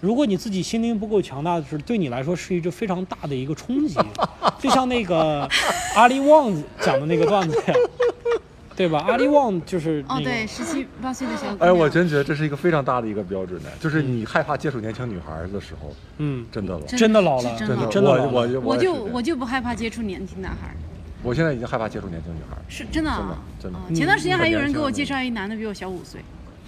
如果你自己心灵不够强大的时候，对你来说是一个非常大的一个冲击。就像那个阿里旺讲的那个段子呀。对吧？阿里旺就是那哦，对，十七八岁的小姑娘。哎，我真觉得这是一个非常大的一个标准呢，就是你害怕接触年轻女孩的时候，嗯，真的老，真真的老了真真的，老我真的老了我就我就我就不害怕接触年轻男孩，我现在已经害怕接触年轻女孩。是真的啊。真的真的啊前段时间还有人给我介绍一男的比我小五岁，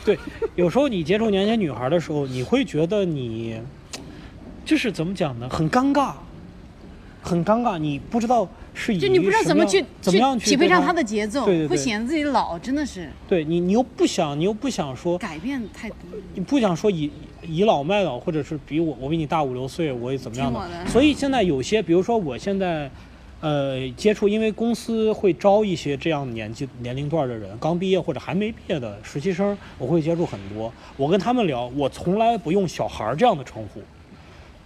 对，有时候你接触年轻女孩的时候，你会觉得你就是怎么讲呢？很尴尬，很尴尬，你不知道是以就你不知道怎么去怎么样去对匹配上她的节奏，对对对会显得自己老，真的是对你，你又不想，你又不想说，改变太多。你不想说以倚老卖老，或者是比我我比你大五六岁，我也怎么样的所以现在有些，比如说我现在，呃，接触，因为公司会招一些这样年纪年龄段的人，刚毕业或者还没毕业的实习生，我会接触很多。我跟他们聊，我从来不用小孩这样的称呼。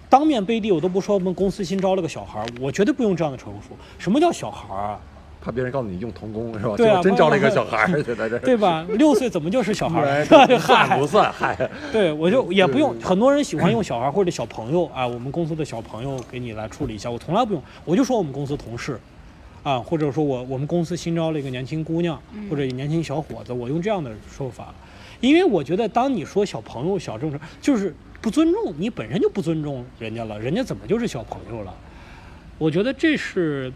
当面背地我都不说我们公司新招了个小孩，我绝对不用这样的称呼。什么叫小孩啊？怕别人告诉你用童工是吧？对啊真招了一个小孩儿在这儿，对吧？六岁怎么就是小孩哎儿？不算嗨不算，嗨，对，我就也不用，很多人喜欢用小孩或者小朋友啊，我们公司的小朋友给你来处理一下，我从来不用，我就说我们公司同事，啊，或者说我我们公司新招了一个年轻姑娘或者年轻小伙子，我用这样的说法，因为我觉得当你说小朋友、小正常，就是不尊重你本身就不尊重人家了，人家怎么就是小朋友了？我觉得这是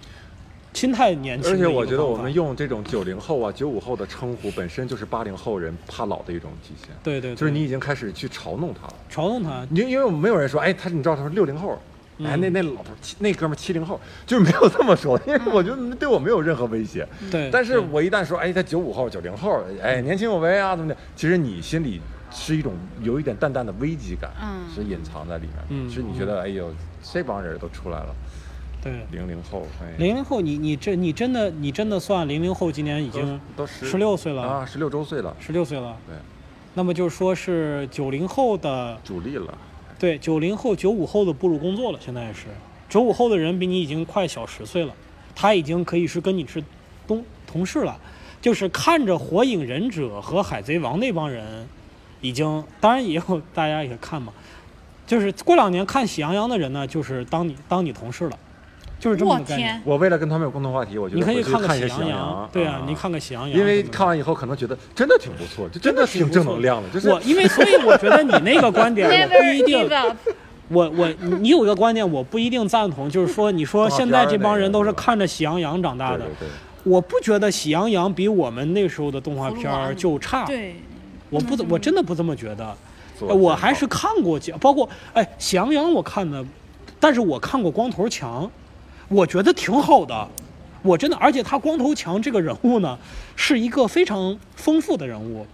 心态年轻而。且我觉得我们用这种九零后啊、九五后的称呼，本身就是八零后人怕老的一种体现。对对，就是你已经开始去嘲弄他了。嘲弄他，你因为我们没有人说，哎，他你知道他是六零后，哎，嗯那那老头七那哥们七零后，就是没有这么说，因为我觉得对我没有任何威胁。对，但是我一旦说，哎，他九五后、九零后，哎，年轻有为啊，怎么的？其实你心里是一种有一点淡淡的危机感，嗯是隐藏在里面。嗯是你觉得，哎呦，这帮人都出来了，对。零零后，哎，零零后，你你这你真的你真的算零零后，今年已经都十十六岁了，啊，十六周岁了，十六岁了。对，那么就是说是九零后的，主力了。对，九零后、九五后的步入工作了，现在是。九五后的人比你已经快小十岁了，他已经可以是跟你是东同事了，就是看着《火影忍者》和《海贼王》那帮人，已经当然也有大家也看嘛，就是过两年看《喜羊羊》的人呢，就是当你当你同事了，就是这么我个概念。天，我为了跟他们有共同话题，我觉得你可以看个喜看一下喜羊羊，对啊，你看看喜羊羊因为看完以后可能觉得真的挺不错，就真的挺正能量的，就是我因为所以我觉得你那个观点 我不一定。我我你你有一个观点我不一定赞同，就是说你说现在这帮人都是看着喜羊羊长大的对对，对，我不觉得喜羊羊比我们那时候的动画片儿就差，对，我不我真的不这么觉得，我还是看过几，包括哎喜羊羊我看的，但是我看过光头强，我觉得挺好的。我真的，而且他光头强这个人物呢，是一个非常丰富的人物。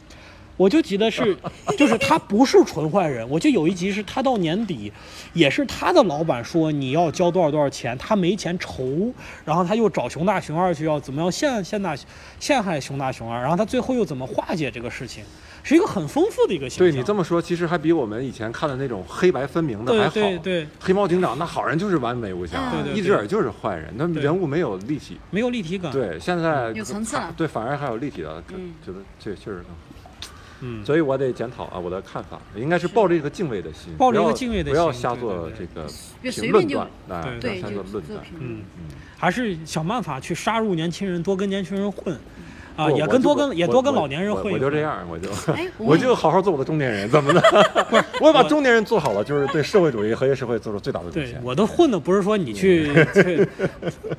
我就记得是，就是他不是纯坏人。我就有一集是他到年底，也是他的老板说你要交多少多少钱，他没钱筹，然后他又找熊大熊二去要怎么样陷陷大陷害熊大熊二，然后他最后又怎么化解这个事情，是一个很丰富的一个形象。对你这么说，其实还比我们以前看的那种黑白分明的还好。对对，黑猫警长那好人就是完美无瑕，一只耳就是坏人，那人物没有立体。没有立体感。，对，现在有层次了对，反而还有立体的，嗯觉得这确实更好。嗯，所以我得检讨啊，我的看法应该是抱着一个敬畏的心，抱着一个不要敬畏的不要瞎做对对这个评别随便就论断，哎，对不，要瞎做论断。嗯，嗯，还是想办法去杀入年轻人，多跟年轻人混，啊，也跟多跟也多跟老年人混。我我就这样，我就哎，我 就好好做我的中年人，怎么的？我把中年人做好了，就是对社会主义和谐社会做出最大的贡对献。我都混的不是说你去去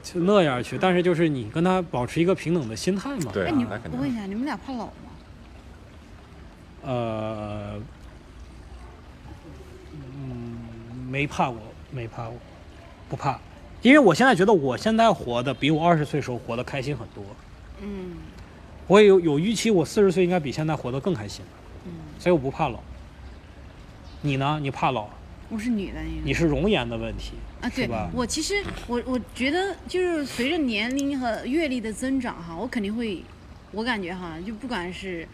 去那样去，但是就是你跟他保持一个平等的心态嘛。对哎，你我问一下，你们俩怕老吗？呃，嗯，没怕过，没怕过，不怕，因为我现在觉得我现在活的比我二十岁时候活的开心很多。嗯我也有有预期，我四十岁应该比现在活得更开心，嗯，所以我不怕老。你呢？你怕老？我是女的，你是容颜的问题，啊，对吧我其实我我觉得就是随着年龄和阅历的增长哈，我肯定会，我感觉哈，就不管是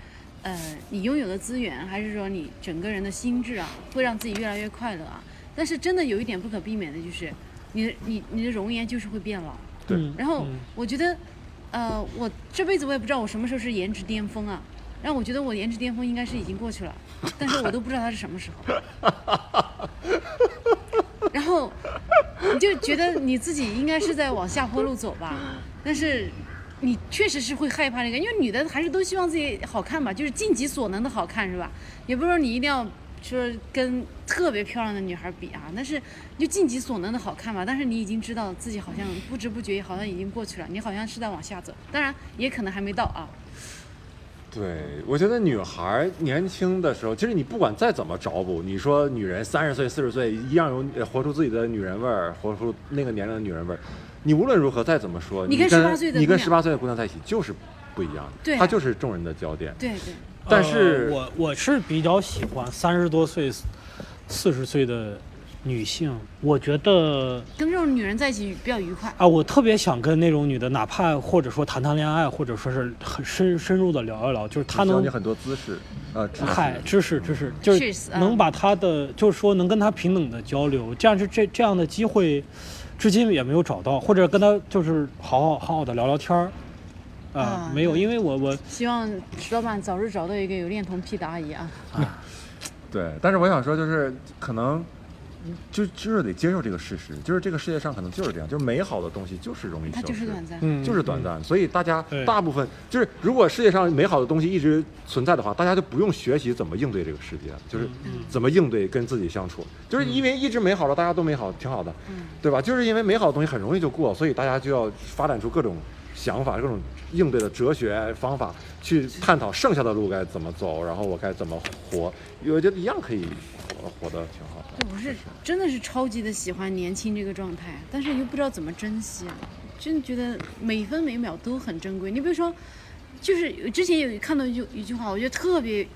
呃你拥有的资源，还是说你整个人的心智啊，会让自己越来越快乐啊。但是真的有一点不可避免的就是，你的你你的容颜就是会变老。对嗯然后嗯我觉得，呃，我这辈子我也不知道我什么时候是颜值巅峰啊。然后我觉得我颜值巅峰应该是已经过去了，但是我都不知道它是什么时候。然后你就觉得你自己应该是在往下坡路走吧，但是你确实是会害怕这个，因为女的还是都希望自己好看吧，就是尽己所能的好看是吧？也不是说你一定要说跟特别漂亮的女孩比啊，那是你就尽己所能的好看吧。但是你已经知道自己好像不知不觉好像已经过去了，你好像是在往下走，当然也可能还没到啊。对，我觉得女孩年轻的时候，其实你不管再怎么找补，你说女人三十岁、四十岁一样有呃活出自己的女人味儿，活出那个年龄的女人味儿。你无论如何再怎么说，你你跟十八岁的你跟十八岁的姑娘在一起就是不一样的，对啊她就是众人的焦点。对对，但是呃我我是比较喜欢三十多岁、四十岁的女性，我觉得跟这种女人在一起比较愉快。啊，我特别想跟那种女的，哪怕或者说谈谈恋爱，或者说是很深深入的聊一聊，就是她能教你很多姿势，呃，知识嗨，知识知识，就是能把她的，就是说能跟她平等的交流，这样是这这样的机会，至今也没有找到，或者跟她就是好好好好的聊聊天儿，啊啊，没有，因为我我希望石老板早日找到一个有恋童癖的阿姨啊。对，但是我想说，就是可能就就是得接受这个事实，就是这个世界上可能就是这样，就是美好的东西就是容易它消失，就是短暂。嗯就是短暂，所以大家大部分就是，如果世界上美好的东西一直存在的话，大家就不用学习怎么应对这个世界，就是嗯。怎么应对跟自己相处，就是因为一直美好了，大家都美好，挺好的，嗯。对吧？就是因为美好的东西很容易就过，所以大家就要发展出各种想法、各种应对的哲学方法，去探讨剩下的路该怎么走，然后我该怎么活，我觉得一样可以活活得挺好的。对，我是真的是超级的喜欢年轻这个状态，但是又不知道怎么珍惜啊，真的觉得每分每秒都很珍贵。你比如说，就是之前有看到一句一句话，我觉得特别，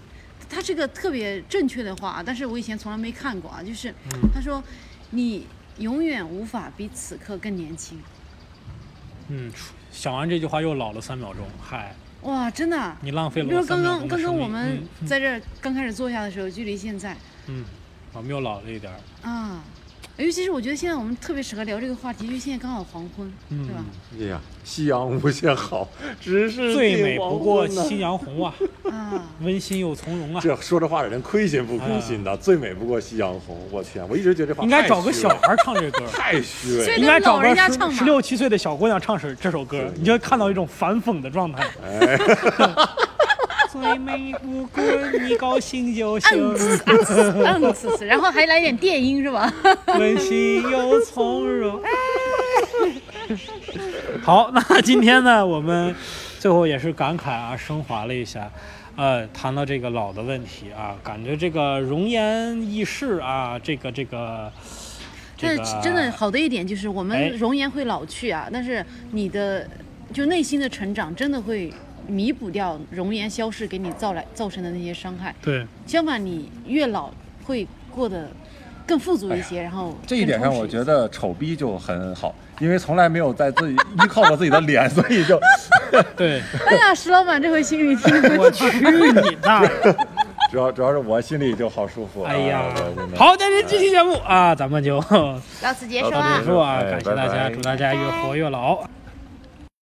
它是个特别正确的话，但是我以前从来没看过啊，就是他说，你永远无法比此刻更年轻。嗯，想完这句话又老了三秒钟，嗨，哇，真的啊。你浪费你比如了我三说刚刚刚。刚我们嗯在这儿刚开始坐下的时候，距离现在。嗯，我们又老了一点儿，啊，尤其是我觉得现在我们特别适合聊这个话题，因为现在刚好黄昏，嗯对吧？哎呀，夕阳无限好，只是最美不过夕阳红啊，啊，温馨又从容啊。这说这话的人亏心不亏心的？最美不过夕阳红。我天，我一直觉得这话应该找个小孩唱这歌，太虚伪应该找个老人家唱十十六七岁的小姑娘唱首这首歌，你就会看到一种反讽的状态。哎，最美不过你高兴就行，嗯呲啊呲嗯呲呲，然后还来点电音是吧？温馨又从容。好，那今天呢，我们最后也是感慨啊，升华了一下，呃，谈到这个老的问题啊，感觉这个容颜易逝啊，这个这个，这但个是真的好的一点就是我哎们容颜会老去啊，但是你的就内心的成长真的会弥补掉容颜消逝给你造来造成的那些伤害。对，相反，你越老会过得更富足一些，然后这一点上，我觉得得丑逼就很好，因为从来没有在自己依靠过自己的脸，所以就 对，哎呀，石老板这回心里听得我去你大爷！主要主要是我心里就好舒服。哎呀好，那这期节目啊，咱们就到此结束啊结。结束啊，哎感谢大家，祝大家越活越老。